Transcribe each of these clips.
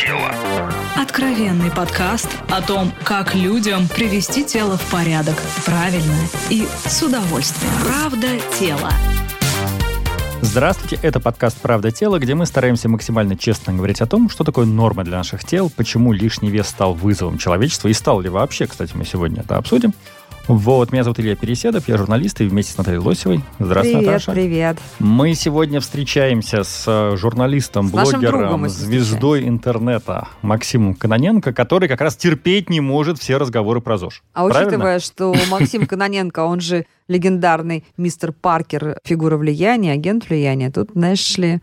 тело». Откровенный подкаст о том, как людям привести тело в порядок правильно и с удовольствием. Правда тело. Здравствуйте, это подкаст «Правда тела», где мы стараемся максимально честно говорить о том, что такое норма для наших тел, почему лишний вес стал вызовом человечества и стал ли вообще, кстати, мы сегодня это обсудим. Вот, меня зовут Илья Переседов, я журналист и вместе с Натальей Лосевой. Здравствуй, привет, Наташа. Привет, Мы сегодня встречаемся с э, журналистом, С блогером, звездой интернета Максимом Каноненко, который как раз терпеть не может все разговоры про ЗОЖ. А Правильно? учитывая, что Максим Каноненко, он же легендарный мистер Паркер, фигура влияния, агент влияния, тут, знаешь ли...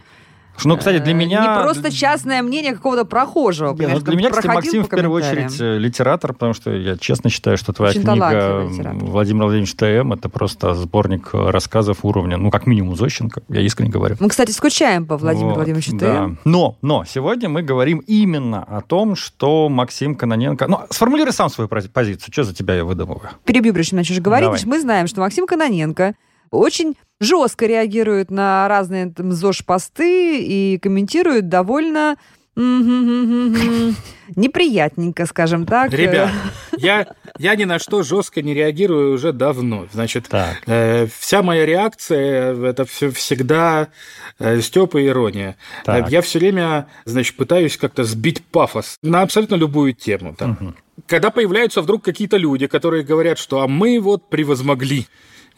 Ну, кстати, для э, меня... Не просто частное мнение какого-то прохожего. Не, ну, для меня, кстати, Максим в первую очередь э, литератор, потому что я честно считаю, что твоя Очень книга. Владимир Владимирович Т.М. это просто сборник рассказов уровня, ну, как минимум, Зощенко, я искренне говорю. Мы, кстати, скучаем по Владимиру Вот, Владимировичу да. Т.М. Но, но сегодня мы говорим именно о том, что Максим Каноненко... Ну, сформулируй сам свою пози- позицию. Что за тебя я выдумываю? Перебью, прежде чем начнешь говорить. Давай. Мы знаем, что Максим Каноненко очень жестко реагирует на разные там, ЗОЖ-посты и комментирует довольно неприятненько, скажем так. Ребят, я, я ни на что жестко не реагирую уже давно. Значит, Так. э, вся моя реакция это все всегда э, и ирония. Так. Э, Я все время, значит, пытаюсь как-то сбить пафос на абсолютно любую тему. там. Мгм. Когда появляются вдруг какие-то люди, которые говорят, что а мы вот превозмогли.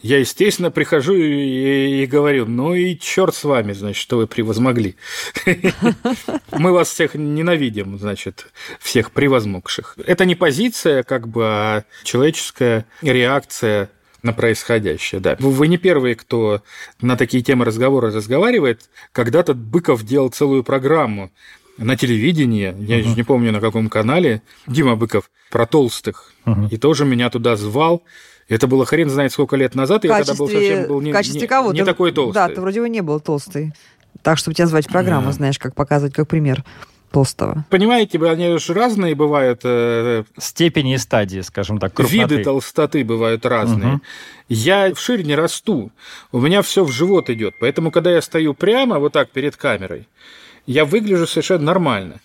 Я, естественно, прихожу и, и говорю, ну и черт с вами, значит, что вы превозмогли. Мы вас всех ненавидим, значит, всех превозмогших. Это не позиция, как бы, а человеческая реакция на происходящее, да. Вы не первые, кто на такие темы разговора разговаривает. Когда-то Быков делал целую программу на телевидении, я же не помню на каком канале, Дима Быков, про толстых. Мгм. И тоже меня туда звал. Это было хрен знает сколько лет назад, и я тогда был совсем был не, в качестве не- кого? не Ты- такой толстый. Да, ты вроде бы не был толстый. Так, чтобы тебя звать в программу, Да. знаешь, как показывать как пример толстого. Понимаете, они же разные бывают, э, Степени и стадии, скажем так, крупноты. виды толстоты бывают разные. Мгм. Я вширь не расту, у меня все в живот идет, поэтому когда я стою прямо вот так перед камерой, я выгляжу совершенно нормально.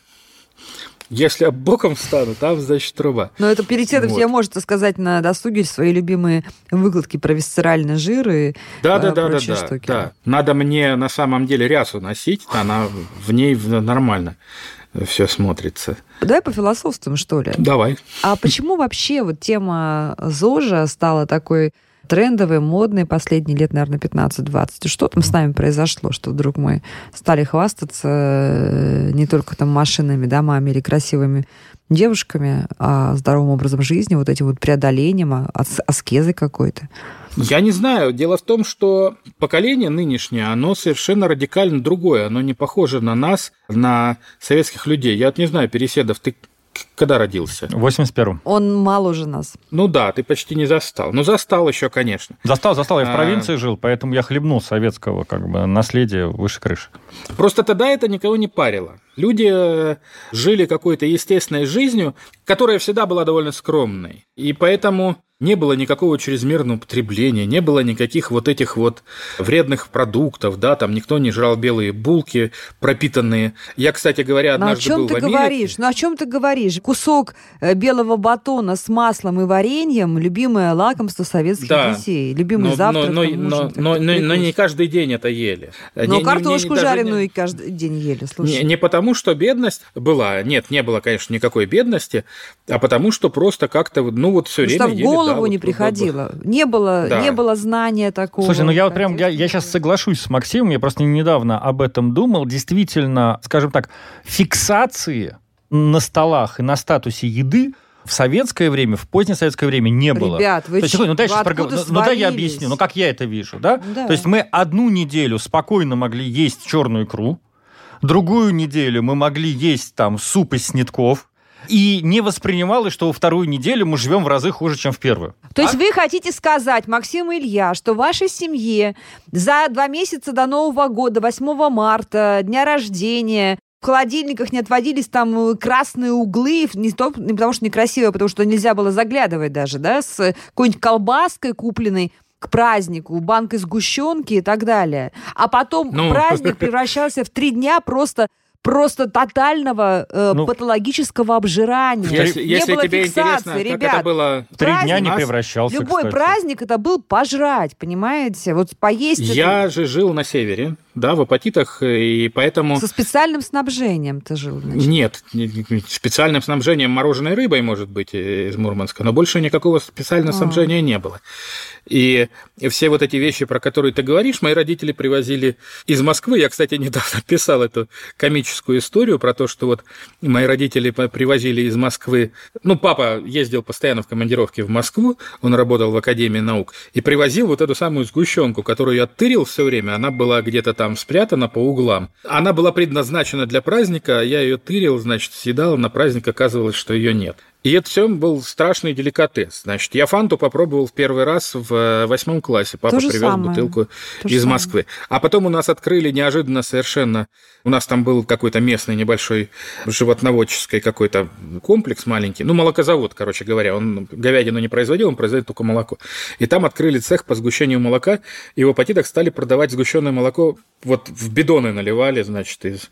Если я боком встану, там, значит, труба. Но это Переседов Вот. тебе может рассказать на досуге свои любимые выкладки про висцеральный жир и Да, э, да, да, да, прочие да, штуки. да. Надо мне на самом деле рясу носить, она в ней нормально все смотрится. Давай пофилософствуем, что ли. Давай. А почему вообще вот тема ЗОЖа стала такой трендовой, модной последние лет, наверное, 15-20? Что там с нами произошло, что вдруг мы стали хвастаться э, не только там машинами, домами или красивыми девушками, а здоровым образом жизни, вот этим вот преодолением, а- ас- аскезой какой-то? Я не знаю. Дело в том, что поколение нынешнее, оно совершенно радикально другое. Оно не похоже на нас, на советских людей. Я вот не знаю, Переседов, ты когда родился? В 81-м. Он моложе нас. Ну да, ты почти не застал. Ну, застал еще, конечно. Застал, застал, я в А. провинции жил, поэтому я хлебнул советского как бы наследия выше крыши. Просто тогда это никого не парило. Люди э, жили какой-то естественной жизнью, которая всегда была довольно скромной. И поэтому не было никакого чрезмерного потребления, не было никаких вот этих вот вредных продуктов, да, там никто не жрал белые булки пропитанные. Я, кстати говоря, Ну, о однажды чем был ты в Америке. говоришь? Ну, о чем ты говоришь? Кусок э, белого батона с маслом и вареньем – любимое лакомство советских Да. детей. Любимый Но, завтрак. но, но, там, но, но- но- но не каждый день это ели. Но Не- не- не- картошку даже не- жареную и каждый день ели, слушай. Не, не потому, что бедность была, нет, не было, конечно, никакой бедности, а потому, что просто как-то, ну вот все время ели, да, голову вот, не приходило. Не было, Да. не было знания такого. Слушай, ну я вот прям, я, я сейчас соглашусь с Максимом, я просто недавно об этом думал. Действительно, скажем так, фиксации на столах и на статусе еды в советское время, в позднее советское время не было. Ребят, вы То есть, ч- ну, дай, вы проговор- ну, ну, дай я объясню, ну как я это вижу, да? Да. То есть мы одну неделю спокойно могли есть черную икру, другую неделю мы могли есть там суп из снитков, и не воспринималось, что во вторую неделю мы живем в разы хуже, чем в первую. То есть вы хотите сказать, Максим и Илья, что в вашей семье за два месяца до Нового года, 8 марта, дня рождения, в холодильниках не отводились там э, красные углы, не, то, не потому что некрасиво, а потому что нельзя было заглядывать даже, да, с какой-нибудь колбаской купленной к празднику, банкой сгущенки и так далее. А потом Ну. праздник превращался в три дня просто просто тотального э, Ну, патологического обжирания. Если, не если было тебе фиксации, ребят. как это было... Три дня не превращался, Любой кстати. праздник это был пожрать, понимаете? Вот поесть это Я же жил на севере, да, в апатитах, и поэтому... со специальным снабжением ты жил, значит. Нет, не- не- специальным снабжением мороженой рыбой, может быть, э, из Мурманска, но больше никакого специального А. снабжения не было. И все вот эти вещи, про которые ты говоришь, мои родители привозили из Москвы. Я, кстати, недавно писал эту комическую историю про то, что вот мои родители привозили из Москвы... Ну, папа ездил постоянно в командировке в Москву, он работал в Академии наук, и привозил вот эту самую сгущенку, которую я тырил все время. Она была где-то там спрятана по углам. Она была предназначена для праздника, а я ее тырил, значит, съедал, на праздник оказывалось, что ее нет. И это все был страшный деликатес. Значит, я фанту попробовал в первый раз в э, восьмом классе. Папа привез самое. бутылку То из самое. Москвы. А потом у нас открыли неожиданно совершенно... У нас там был какой-то местный небольшой животноводческий какой-то комплекс маленький. Ну, молокозавод, короче говоря. Он говядину не производил, он производил только молоко. И там открыли цех по сгущению молока. И в апатитах стали продавать сгущенное молоко. Вот в бидоны наливали, значит, из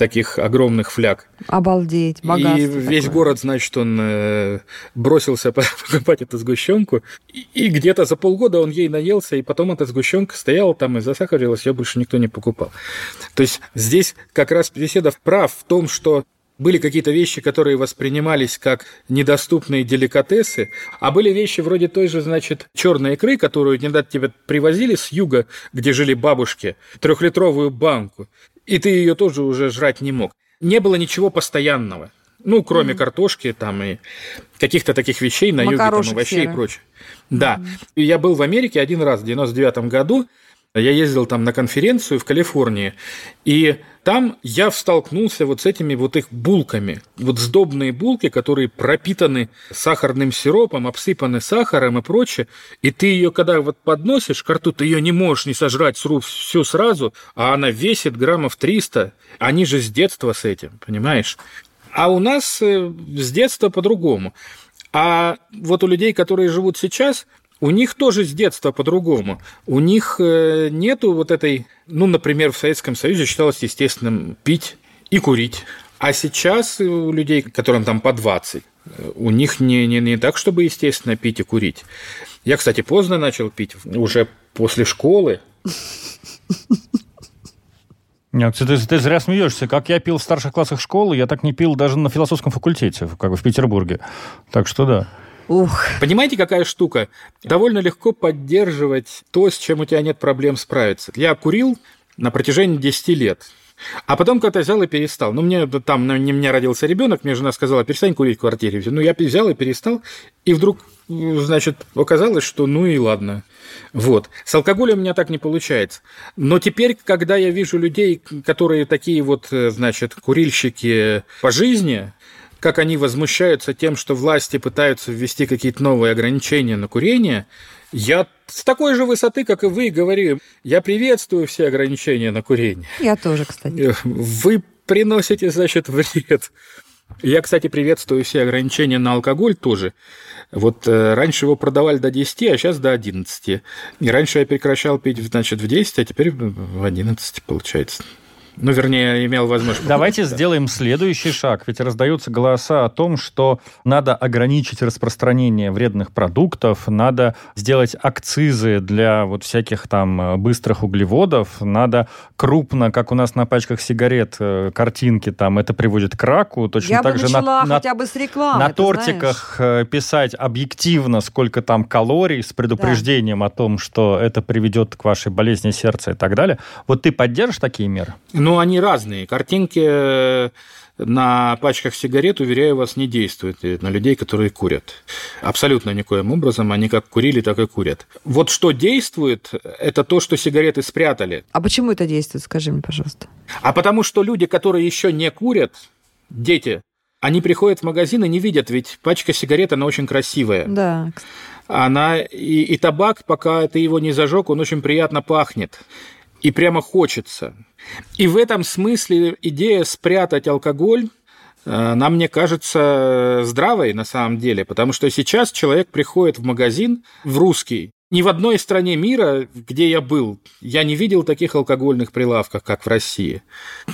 таких огромных фляг. Обалдеть, богатство И весь такое. город, значит, он э, бросился покупать эту сгущенку. И, и где-то за полгода он ей наелся, и потом эта сгущенка стояла там и засахарилась, ее больше никто не покупал. То есть здесь как раз Беседов прав в том, что были какие-то вещи, которые воспринимались как недоступные деликатесы, а были вещи вроде той же, значит, черной икры, которую недавно тебе привозили с юга, где жили бабушки, трехлитровую банку, и ты ее тоже уже жрать не мог. Не было ничего постоянного. Ну, кроме картошки там и каких-то таких вещей на юге, там, овощей и серых. прочее. Да. И я был в Америке один раз в 99 году. Я ездил там на конференцию в Калифорнии, и там я столкнулся вот с этими вот их булками. Вот сдобные булки, которые пропитаны сахарным сиропом, обсыпаны сахаром и прочее. И ты ее, когда вот подносишь к рту, ты ее не можешь не сожрать сру- всю сразу, а она весит граммов 300. Они же с детства с этим, понимаешь? А у нас э, с детства по-другому. А вот у людей, которые живут сейчас, у них тоже с детства по-другому. У них э, нету вот этой, ну, например, в Советском Союзе считалось естественным пить и курить. А сейчас у людей, которым там по 20, э, у них не, не, не так, чтобы естественно пить и курить. Я, кстати, поздно начал пить, уже после школы. Нет, ты, ты зря смеешься. Как я пил в старших классах школы, я так не пил даже на философском факультете, как бы в Петербурге. Так что да. Ух, Понимаете, какая штука? Довольно легко поддерживать то, с чем у тебя нет проблем справиться. Я курил на протяжении 10 лет. А потом как-то взял и перестал. Ну, мне там, не меня родился ребенок, мне жена сказала, перестань курить в квартире. Ну, я взял и перестал. И вдруг, значит, оказалось, что ну и ладно. Вот. С алкоголем у меня так не получается. Но теперь, когда я вижу людей, которые такие вот, э, значит, курильщики по жизни, как они возмущаются тем, что власти пытаются ввести какие-то новые ограничения на курение, я с такой же высоты, как и вы, говорю, я приветствую все ограничения на курение. я тоже, кстати. Вы приносите, значит, вред. Я, кстати, приветствую все ограничения на алкоголь тоже. Вот э, раньше его продавали до 10, а сейчас до 11. И раньше я прекращал пить, значит, в 10, а теперь в 11, получается. Ну, вернее, имел возможность. Давайте Да. сделаем следующий шаг. Ведь раздаются голоса о том, что надо ограничить распространение вредных продуктов, надо сделать акцизы для вот всяких там э, быстрых углеводов, надо крупно, как у нас на пачках сигарет, э, картинки там, это приводит к раку. Точно Я так бы же начала на, на- хотя бы с рекламы. на ты знаешь. тортиках э, писать объективно, сколько там калорий, с предупреждением о том, что это приведет к вашей болезни сердца и так далее. Вот ты поддержишь такие меры? Ну, они разные. Картинки э, на пачках сигарет, уверяю вас, не действуют э, на людей, которые курят. Абсолютно никоим образом. Они как курили, так и курят. Вот что действует, это то, что сигареты спрятали. А почему это действует, скажи мне, пожалуйста. А потому что люди, которые еще не курят, дети, они приходят в магазин и не видят, ведь пачка сигарет, она очень красивая. Да. Она и, и табак, пока ты его не зажег, он очень приятно пахнет. И прямо хочется. И в этом смысле идея спрятать алкоголь, э, она, мне кажется, здравой на самом деле, потому что сейчас человек приходит в магазин, в русский, Ни в одной стране мира, где я был, я не видел таких алкогольных прилавков, как в России.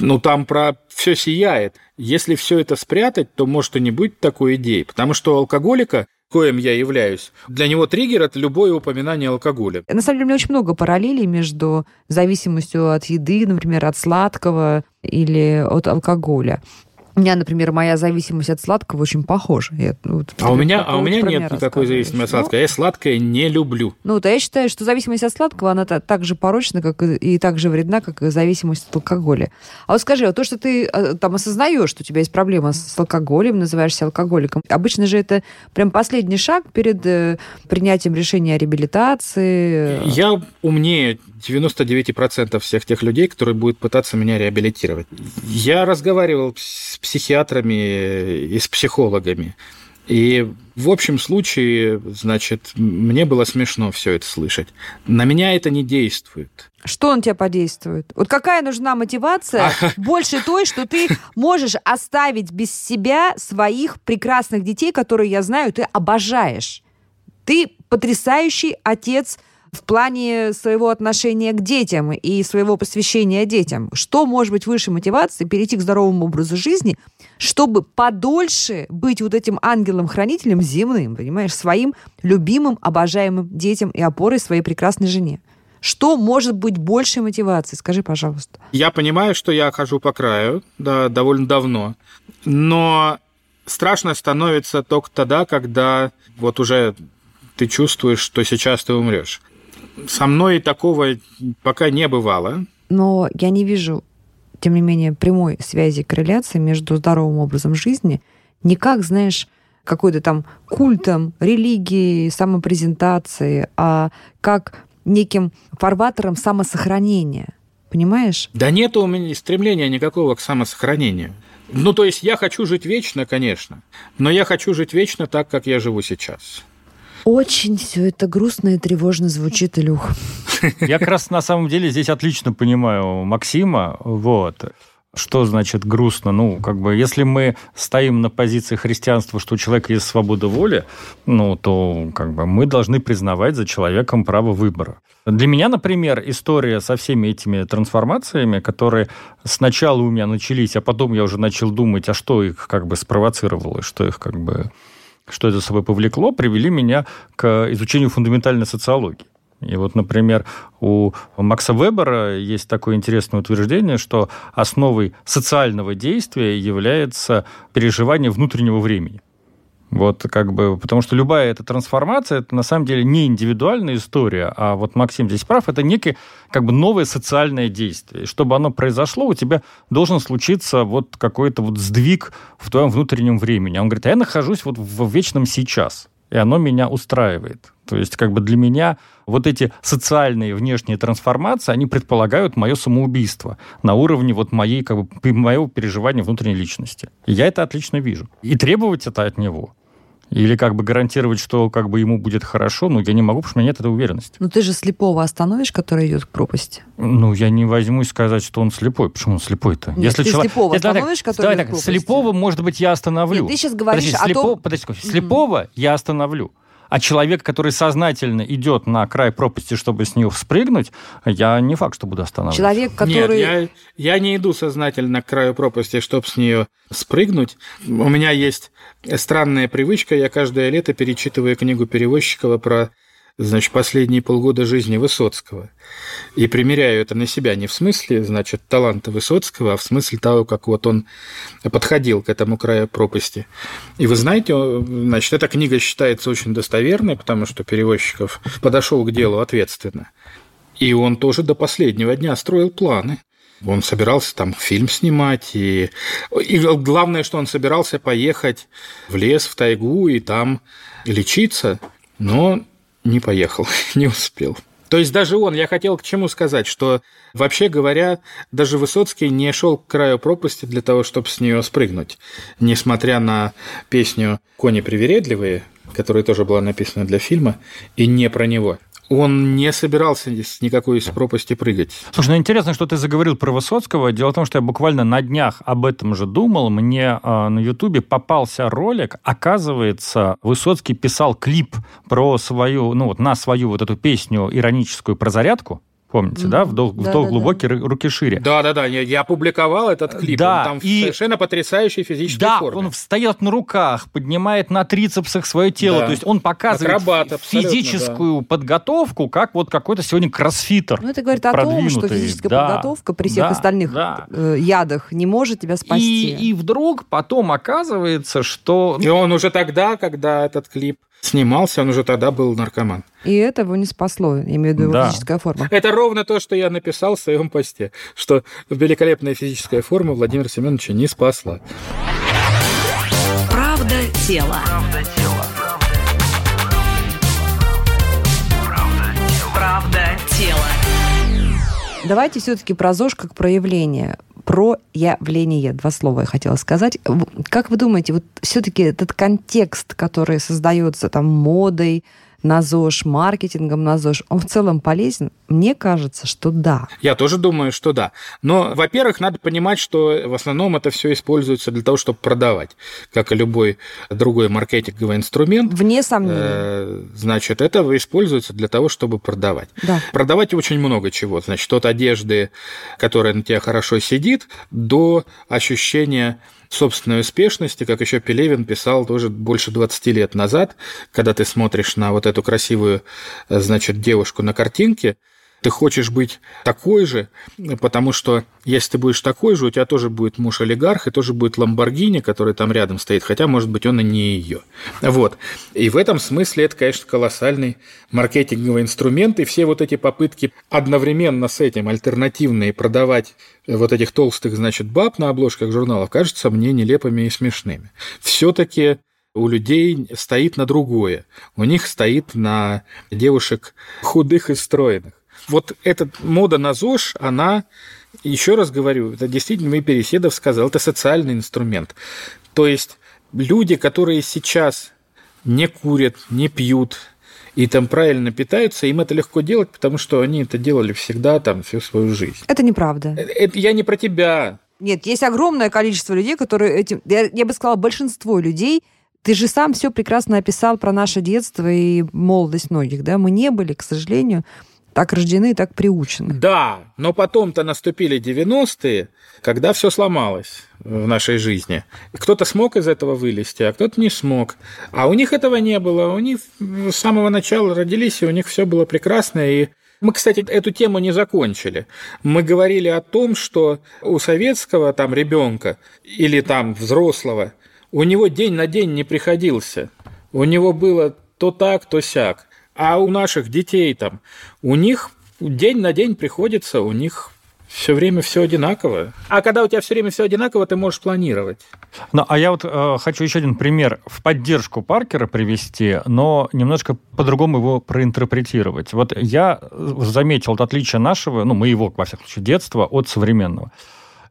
Ну, там про все сияет. Если все это спрятать, то может и не быть такой идеи. Потому что у алкоголика коим я являюсь. Для него триггер – это любое упоминание алкоголя. На самом деле, у меня очень много параллелей между зависимостью от еды, например, от сладкого или от алкоголя. У меня, например, моя зависимость от сладкого очень похожа. Я, вот, а, у меня, а у меня нет никакой зависимости от сладкого. Ну, я сладкое не люблю. Ну, вот, а я считаю, что зависимость от сладкого, она так же порочна, как и, так же вредна, как и зависимость от алкоголя. А вот скажи, вот то, что ты а, там осознаешь, что у тебя есть проблема с алкоголем, называешься алкоголиком, обычно же это прям последний шаг перед э, принятием решения о реабилитации. Я умнее 99% всех тех людей, которые будут пытаться меня реабилитировать. Я разговаривал с психиатрами и с психологами. И в общем случае, значит, мне было смешно все это слышать. На меня это не действует. Что он тебя подействует? Вот какая нужна мотивация больше той, что ты можешь оставить без себя своих прекрасных детей, которые, я знаю, ты обожаешь. Ты потрясающий отец в плане своего отношения к детям и своего посвящения детям. Что может быть выше мотивации перейти к здоровому образу жизни, чтобы подольше быть вот этим ангелом-хранителем земным, понимаешь, своим любимым, обожаемым детям и опорой своей прекрасной жене? Что может быть большей мотивацией? Скажи, пожалуйста. Я понимаю, что я хожу по краю да, довольно давно, но страшно становится только тогда, когда вот уже ты чувствуешь, что сейчас ты умрешь. Со мной такого пока не бывало. Но я не вижу, тем не менее, прямой связи, корреляции между здоровым образом жизни, не как, знаешь, какой-то там культом, религией, самопрезентацией, а как неким фарватером самосохранения. Понимаешь? Да нет у меня стремления никакого к самосохранению. Ну, то есть я хочу жить вечно, конечно, но я хочу жить вечно так, как я живу сейчас. Очень все это грустно и тревожно звучит, Илюх. Я как раз на самом деле здесь отлично понимаю Максима. Вот. Что значит грустно? Ну, как бы, если мы стоим на позиции христианства, что у человека есть свобода воли, ну, то как бы мы должны признавать за человеком право выбора. Для меня, например, история со всеми этими трансформациями, которые сначала у меня начались, а потом я уже начал думать, а что их как бы спровоцировало, что их как бы что это собой повлекло, привели меня к изучению фундаментальной социологии. И вот, например, у Макса Вебера есть такое интересное утверждение, что основой социального действия является переживание внутреннего времени. Вот как бы, потому что любая эта трансформация, это на самом деле не индивидуальная история, а вот Максим здесь прав, это некое как бы новое социальное действие. И чтобы оно произошло, у тебя должен случиться вот какой-то вот сдвиг в твоем внутреннем времени. Он говорит, а я нахожусь вот в вечном сейчас, и оно меня устраивает. То есть как бы для меня вот эти социальные внешние трансформации, они предполагают мое самоубийство на уровне вот моей, как бы, моего переживания внутренней личности. И я это отлично вижу. И требовать это от него или как бы гарантировать, что как бы ему будет хорошо, ну, я не могу, потому что у меня нет этой уверенности. Ну, ты же слепого остановишь, который идет к пропасти? Ну, я не возьмусь сказать, что он слепой. Почему он слепой-то? Нет, Если ты человек... слепого Нет, остановишь, так, который идет так, к пропасти? Слепого, может быть, я остановлю. Нет, ты сейчас говоришь подожди, о слепо... том... Подожди, слепого mm-hmm. я остановлю. А человек, который сознательно идет на край пропасти, чтобы с нее спрыгнуть, я не факт, что буду останавливаться. Человек, который... Нет, я, я не иду сознательно к краю пропасти, чтобы с нее спрыгнуть. У меня есть странная привычка, я каждое лето перечитываю книгу Перевозчикова про значит, последние полгода жизни Высоцкого. И примеряю это на себя не в смысле, значит, таланта Высоцкого, а в смысле того, как вот он подходил к этому краю пропасти. И вы знаете, значит, эта книга считается очень достоверной, потому что Перевозчиков подошел к делу ответственно. И он тоже до последнего дня строил планы. Он собирался там фильм снимать, и, и главное, что он собирался поехать в лес, в тайгу и там лечиться, но не поехал, не успел. То есть даже он, я хотел к чему сказать, что вообще говоря, даже Высоцкий не шел к краю пропасти для того, чтобы с нее спрыгнуть, несмотря на песню «Кони привередливые», которая тоже была написана для фильма, и не про него. Он не собирался с никакой из пропасти прыгать. Слушай, ну интересно, что ты заговорил про Высоцкого. Дело в том, что я буквально на днях об этом же думал. Мне э, на Ютубе попался ролик. Оказывается, Высоцкий писал клип про свою, ну вот на свою вот эту песню ироническую про зарядку. Помните, mm-hmm. да? Вдох, да, вдох да, глубокий, да. руки шире. Да, да, да. Я, я опубликовал этот клип. Да, он там и... совершенно потрясающей физической да, форме. Он встает на руках, поднимает на трицепсах свое тело. Да. То есть он показывает Акробат, физическую да. подготовку, как вот какой-то сегодня кроссфитер. Ну, это говорит о том, что физическая да, подготовка при всех да, остальных да. Э, ядах не может тебя спасти. И, и вдруг потом оказывается, что... И он уже тогда, когда этот клип снимался, он уже тогда был наркоман. И это его не спасло, имею в виду да. физическая форма. Это ровно то, что я написал в своем посте, что великолепная физическая форма Владимира Семеновича не спасла. Правда тело. Правда тело. Давайте все-таки про ЗОЖ как проявление про явление. Два слова я хотела сказать. Как вы думаете, вот все-таки этот контекст, который создается там модой, на ЗОЖ, маркетингом на ЗОЖ, он в целом полезен? Мне кажется, что да. Я тоже думаю, что да. Но, во-первых, надо понимать, что в основном это все используется для того, чтобы продавать, как и любой другой маркетинговый инструмент. Вне сомнений. Э, значит, это используется для того, чтобы продавать. Да. Продавать очень много чего. Значит, от одежды, которая на тебя хорошо сидит, до ощущения собственной успешности, как еще Пелевин писал тоже больше 20 лет назад, когда ты смотришь на вот эту красивую, значит, девушку на картинке, ты хочешь быть такой же, потому что если ты будешь такой же, у тебя тоже будет муж-олигарх, и тоже будет Ламборгини, который там рядом стоит, хотя, может быть, он и не ее. Вот. И в этом смысле это, конечно, колоссальный маркетинговый инструмент, и все вот эти попытки одновременно с этим альтернативные продавать вот этих толстых, значит, баб на обложках журналов кажутся мне нелепыми и смешными. Все-таки у людей стоит на другое. У них стоит на девушек худых и стройных вот эта мода на ЗОЖ, она, еще раз говорю, это действительно мы Переседов сказал, это социальный инструмент. То есть люди, которые сейчас не курят, не пьют, и там правильно питаются, им это легко делать, потому что они это делали всегда там всю свою жизнь. Это неправда. Это, это я не про тебя. Нет, есть огромное количество людей, которые этим... Я, я бы сказала, большинство людей ты же сам все прекрасно описал про наше детство и молодость многих, да? Мы не были, к сожалению, так рождены и так приучены. Да, но потом-то наступили 90-е, когда все сломалось в нашей жизни. Кто-то смог из этого вылезти, а кто-то не смог. А у них этого не было. У них с самого начала родились, и у них все было прекрасно. И мы, кстати, эту тему не закончили. Мы говорили о том, что у советского там ребенка или там взрослого у него день на день не приходился. У него было то так, то сяк. А у наших детей там, у них день на день приходится, у них все время все одинаково. А когда у тебя все время все одинаково, ты можешь планировать. Ну, а я вот э, хочу еще один пример в поддержку Паркера привести, но немножко по-другому его проинтерпретировать. Вот я заметил вот отличие нашего, ну, моего, во всяком случае, детства от современного.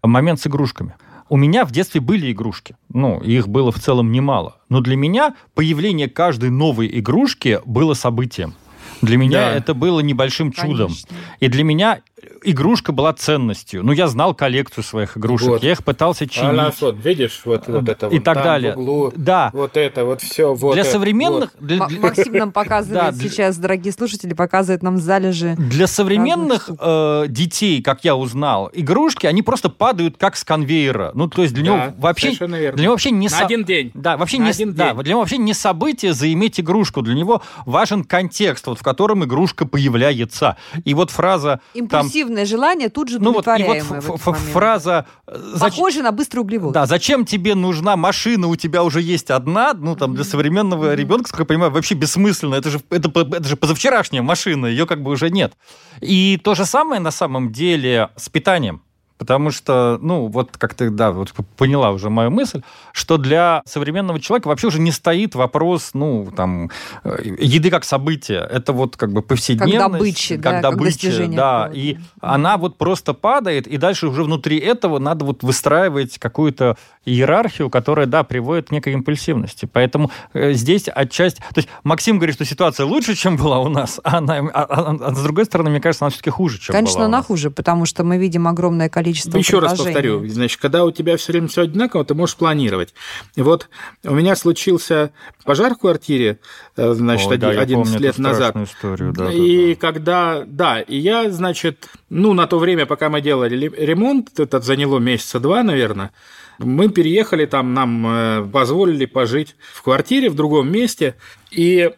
Момент с игрушками. У меня в детстве были игрушки. Ну, их было в целом немало. Но для меня появление каждой новой игрушки было событием. Для меня да. это было небольшим чудом. Конечно. И для меня игрушка была ценностью. Ну, я знал коллекцию своих игрушек, вот. я их пытался чинить. А нас вот, видишь, вот, вот это И так далее. В углу, да. Вот это, вот все. Вот для это, современных... Вот. Для, для... Максим нам показывает да, сейчас, дорогие слушатели, показывает нам залежи. Для современных э, детей, как я узнал, игрушки, они просто падают как с конвейера. Ну, то есть для да, него вообще... Для него вообще не... На со... один день. Да, вообще На не... Один да, день. для него вообще не событие заиметь игрушку. Для него важен контекст, вот в котором игрушка появляется. И вот фраза... Импульсивное там, желание тут же ну вот, и вот фраза... Э, Похоже на быстрый углевод. Да, зачем тебе нужна машина, у тебя уже есть одна, ну там для современного ребенка, сколько я понимаю, вообще бессмысленно. Это же, это, это же позавчерашняя машина, ее как бы уже нет. И то же самое на самом деле с питанием. Потому что, ну, вот как ты, да, вот поняла уже мою мысль, что для современного человека вообще уже не стоит вопрос, ну, там, э, еды как события. Это вот как бы повседневность. Как добычи, как да, добыча, как да. И она вот просто падает, и дальше уже внутри этого надо вот выстраивать какую-то иерархию, которая, да, приводит к некой импульсивности. Поэтому э, здесь отчасти... То есть Максим говорит, что ситуация лучше, чем была у нас, а, она, а, а, а с другой стороны, мне кажется, она все-таки хуже, чем Конечно, была она хуже, потому что мы видим огромное количество Еще раз повторю, значит, когда у тебя все время все одинаково, ты можешь планировать. Вот у меня случился пожар в квартире, э, значит, Ой, 11 да, лет назад. Историю, да, и да, да. когда, да, и я, значит, ну, на то время, пока мы делали ремонт, это заняло месяца два, наверное, мы переехали там, нам э, позволили пожить в квартире в другом месте, и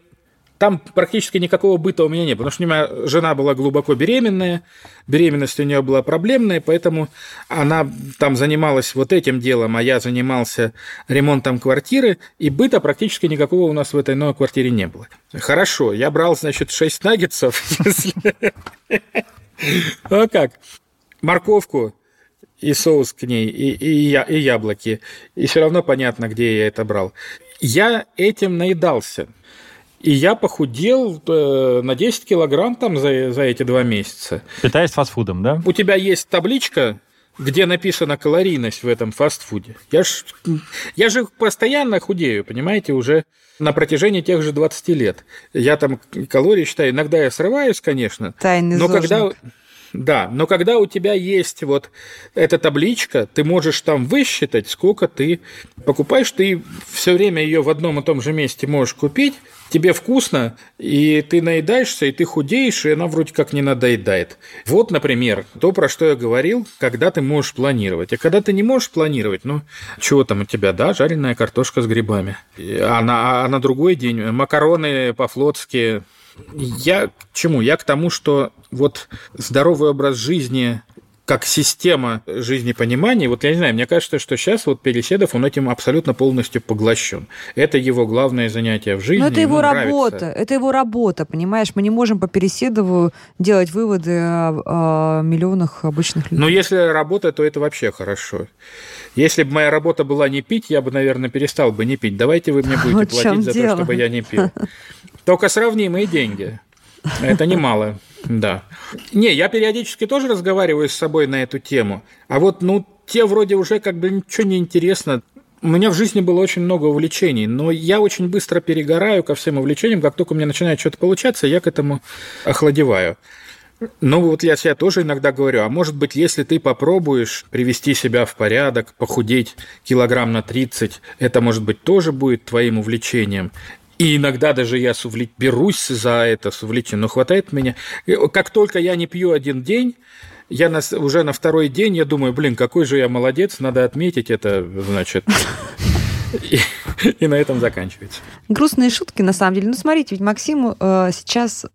там практически никакого быта у меня не было, потому что у меня жена была глубоко беременная, беременность у нее была проблемная, поэтому она там занималась вот этим делом, а я занимался ремонтом квартиры, и быта практически никакого у нас в этой новой квартире не было. Хорошо, я брал, значит, 6 наггетсов, А как? Морковку, и соус к ней, и, и, и яблоки. И все равно понятно, где я это брал. Я этим наедался. И я похудел э, на 10 килограмм там за, за эти два месяца. Питаясь фастфудом, да? У тебя есть табличка, где написана калорийность в этом фастфуде. Я, ж, я же постоянно худею, понимаете, уже на протяжении тех же 20 лет. Я там калории считаю. Иногда я срываюсь, конечно. Тайный но зожник. когда да, но когда у тебя есть вот эта табличка, ты можешь там высчитать, сколько ты покупаешь, ты все время ее в одном и том же месте можешь купить, тебе вкусно, и ты наедаешься, и ты худеешь, и она вроде как не надоедает. Вот, например, то, про что я говорил, когда ты можешь планировать. А когда ты не можешь планировать, ну, чего там у тебя, да, жареная картошка с грибами. А на, а на другой день макароны по-флотски, я к чему? Я к тому, что вот здоровый образ жизни как система жизнепонимания, вот я не знаю, мне кажется, что сейчас вот Переседов, он этим абсолютно полностью поглощен. Это его главное занятие в жизни. Но это его работа, нравится. это его работа, понимаешь? Мы не можем по Переседову делать выводы о, о миллионах обычных людей. Но если работа, то это вообще хорошо. Если бы моя работа была не пить, я бы, наверное, перестал бы не пить. Давайте вы мне будете платить за дело? то, чтобы я не пил. Только сравнимые деньги. Это немало, да. Не, я периодически тоже разговариваю с собой на эту тему. А вот, ну, те вроде уже как бы ничего не интересно. У меня в жизни было очень много увлечений, но я очень быстро перегораю ко всем увлечениям. Как только у меня начинает что-то получаться, я к этому охладеваю. Ну, вот я себе тоже иногда говорю, а может быть, если ты попробуешь привести себя в порядок, похудеть килограмм на 30, это, может быть, тоже будет твоим увлечением. И иногда даже я с увле... берусь за это с увлечением, но хватает меня. Как только я не пью один день, я на, уже на второй день я думаю, блин, какой же я молодец, надо отметить это, значит. И, и на этом заканчивается. Грустные шутки, на самом деле. Ну, смотрите, ведь Максим э, сейчас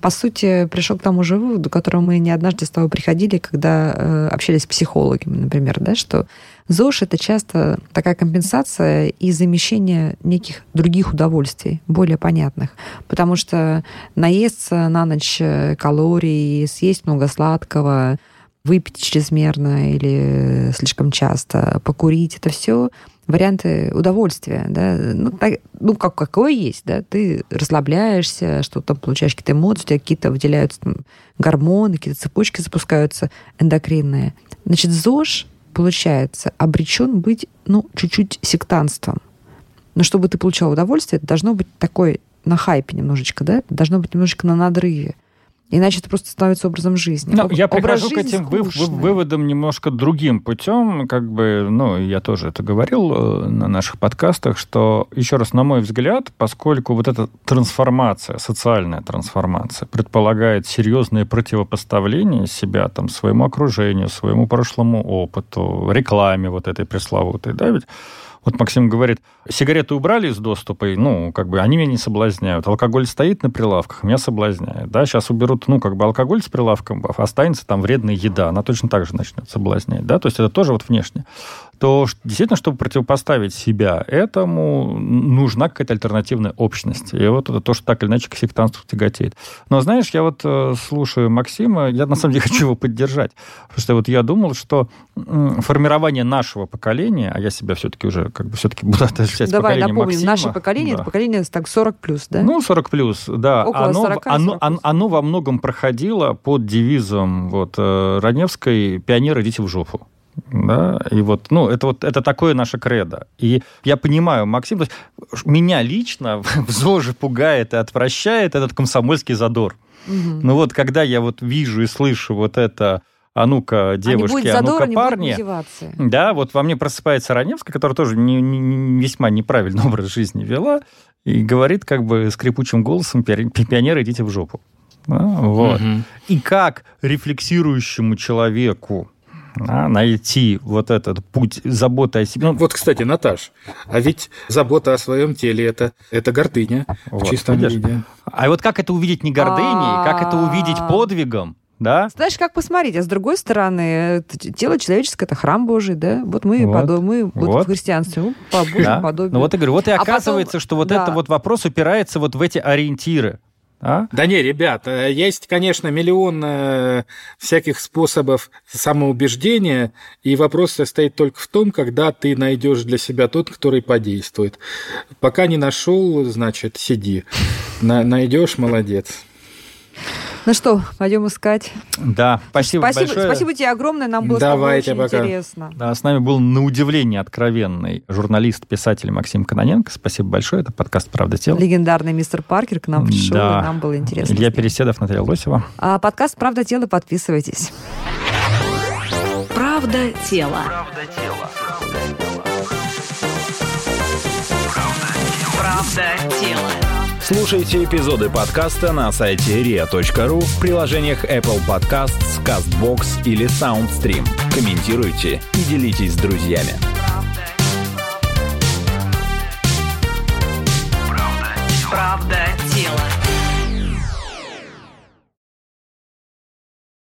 по сути, пришел к тому же выводу, к которому мы не однажды с тобой приходили, когда э, общались с психологами, например, да, что ЗОЖ — это часто такая компенсация и замещение неких других удовольствий, более понятных. Потому что наесться на ночь э, калорий, съесть много сладкого, выпить чрезмерно или слишком часто, покурить, это все варианты удовольствия, да, ну, так, ну как, какое есть, да, ты расслабляешься, что там получаешь какие-то эмоции, у тебя какие-то выделяются там, гормоны, какие-то цепочки запускаются эндокринные. Значит, ЗОЖ, получается, обречен быть, ну, чуть-чуть сектанством. Но чтобы ты получал удовольствие, это должно быть такой на хайпе немножечко, да, должно быть немножечко на надрыве. Иначе это просто становится образом жизни. Ну, я прихожу к этим вы, вы, выводам немножко другим путем. Как бы, ну, я тоже это говорил э, на наших подкастах, что, еще раз, на мой взгляд, поскольку вот эта трансформация, социальная трансформация, предполагает серьезное противопоставление себя там, своему окружению, своему прошлому опыту, рекламе вот этой пресловутой, да, ведь вот Максим говорит, сигареты убрали из доступа, и, ну, как бы они меня не соблазняют. Алкоголь стоит на прилавках, меня соблазняет. Да, сейчас уберут, ну, как бы алкоголь с прилавком, останется там вредная еда, она точно так же начнет соблазнять. Да, то есть это тоже вот внешне. То действительно, чтобы противопоставить себя этому, нужна какая-то альтернативная общность. И вот это то, что так или иначе к сектантству тяготеет. Но знаешь, я вот э, слушаю Максима, я на самом деле хочу его поддержать. Потому что вот я думал, что формирование нашего поколения, а я себя все-таки уже как бы все-таки буду отождествлять Давай поколением напомним, Максима. наше поколение, Да. это поколение так 40 плюс, да? Ну, 40 плюс, да. Около оно, 40, оно, 40 оно, плюс. оно во многом проходило под девизом вот, э, Раневской «Пионеры, идите в жопу». Да, и вот, ну, это вот, это такое наше кредо. И я понимаю, Максим, то есть меня лично в ЗОЖе пугает и отвращает этот комсомольский задор. Мгм. Ну вот, когда я вот вижу и слышу вот это «А ну-ка, а девушки, а, задора, ну-ка, не парни», да, вот во мне просыпается Раневская, которая тоже не, не- весьма неправильный образ жизни вела, и говорит как бы скрипучим голосом «Пиор- «Пионеры, идите в жопу». Да, вот. Мгм. И как рефлексирующему человеку да, найти вот этот путь заботы о себе. Ну, Вот, кстати, Наташ, а ведь забота о своем теле это, это гордыня Вот, в чистом видишь? виде. А вот как это увидеть не гордыней, как это увидеть А. подвигом, да? Знаешь, как посмотреть? А с другой стороны, тело человеческое это храм Божий, да? Вот мы, Вот. подо- мы вот Вот. в христианстве, по Божьему Да. подобию. Ну вот и говорю, вот и А потом- оказывается, что вот да. это вот вопрос упирается вот в эти ориентиры. А? Да не, ребят, э, есть, конечно, миллион э, всяких способов самоубеждения, и вопрос состоит только в том, когда ты найдешь для себя тот, который подействует. Пока не нашел, значит, сиди. На- найдешь, молодец. Ну что, пойдем искать. Да, спасибо, Спасибо, большое. спасибо тебе огромное, нам было Давайте, очень пока. интересно. Да, с нами был на удивление откровенный журналист, писатель Максим Кононенко. Спасибо большое. Это подкаст «Правда тела». Легендарный мистер Паркер к нам пришел, Да. и нам было интересно. Илья. Переседов, Наталья Лосева. А подкаст «Правда тело» подписывайтесь. Правда тело. Правда тело. Слушайте эпизоды подкаста на сайте ria.ru в приложениях Apple Podcasts, CastBox или SoundStream. Комментируйте и делитесь с друзьями. Правда. Правда. Правда. Тело.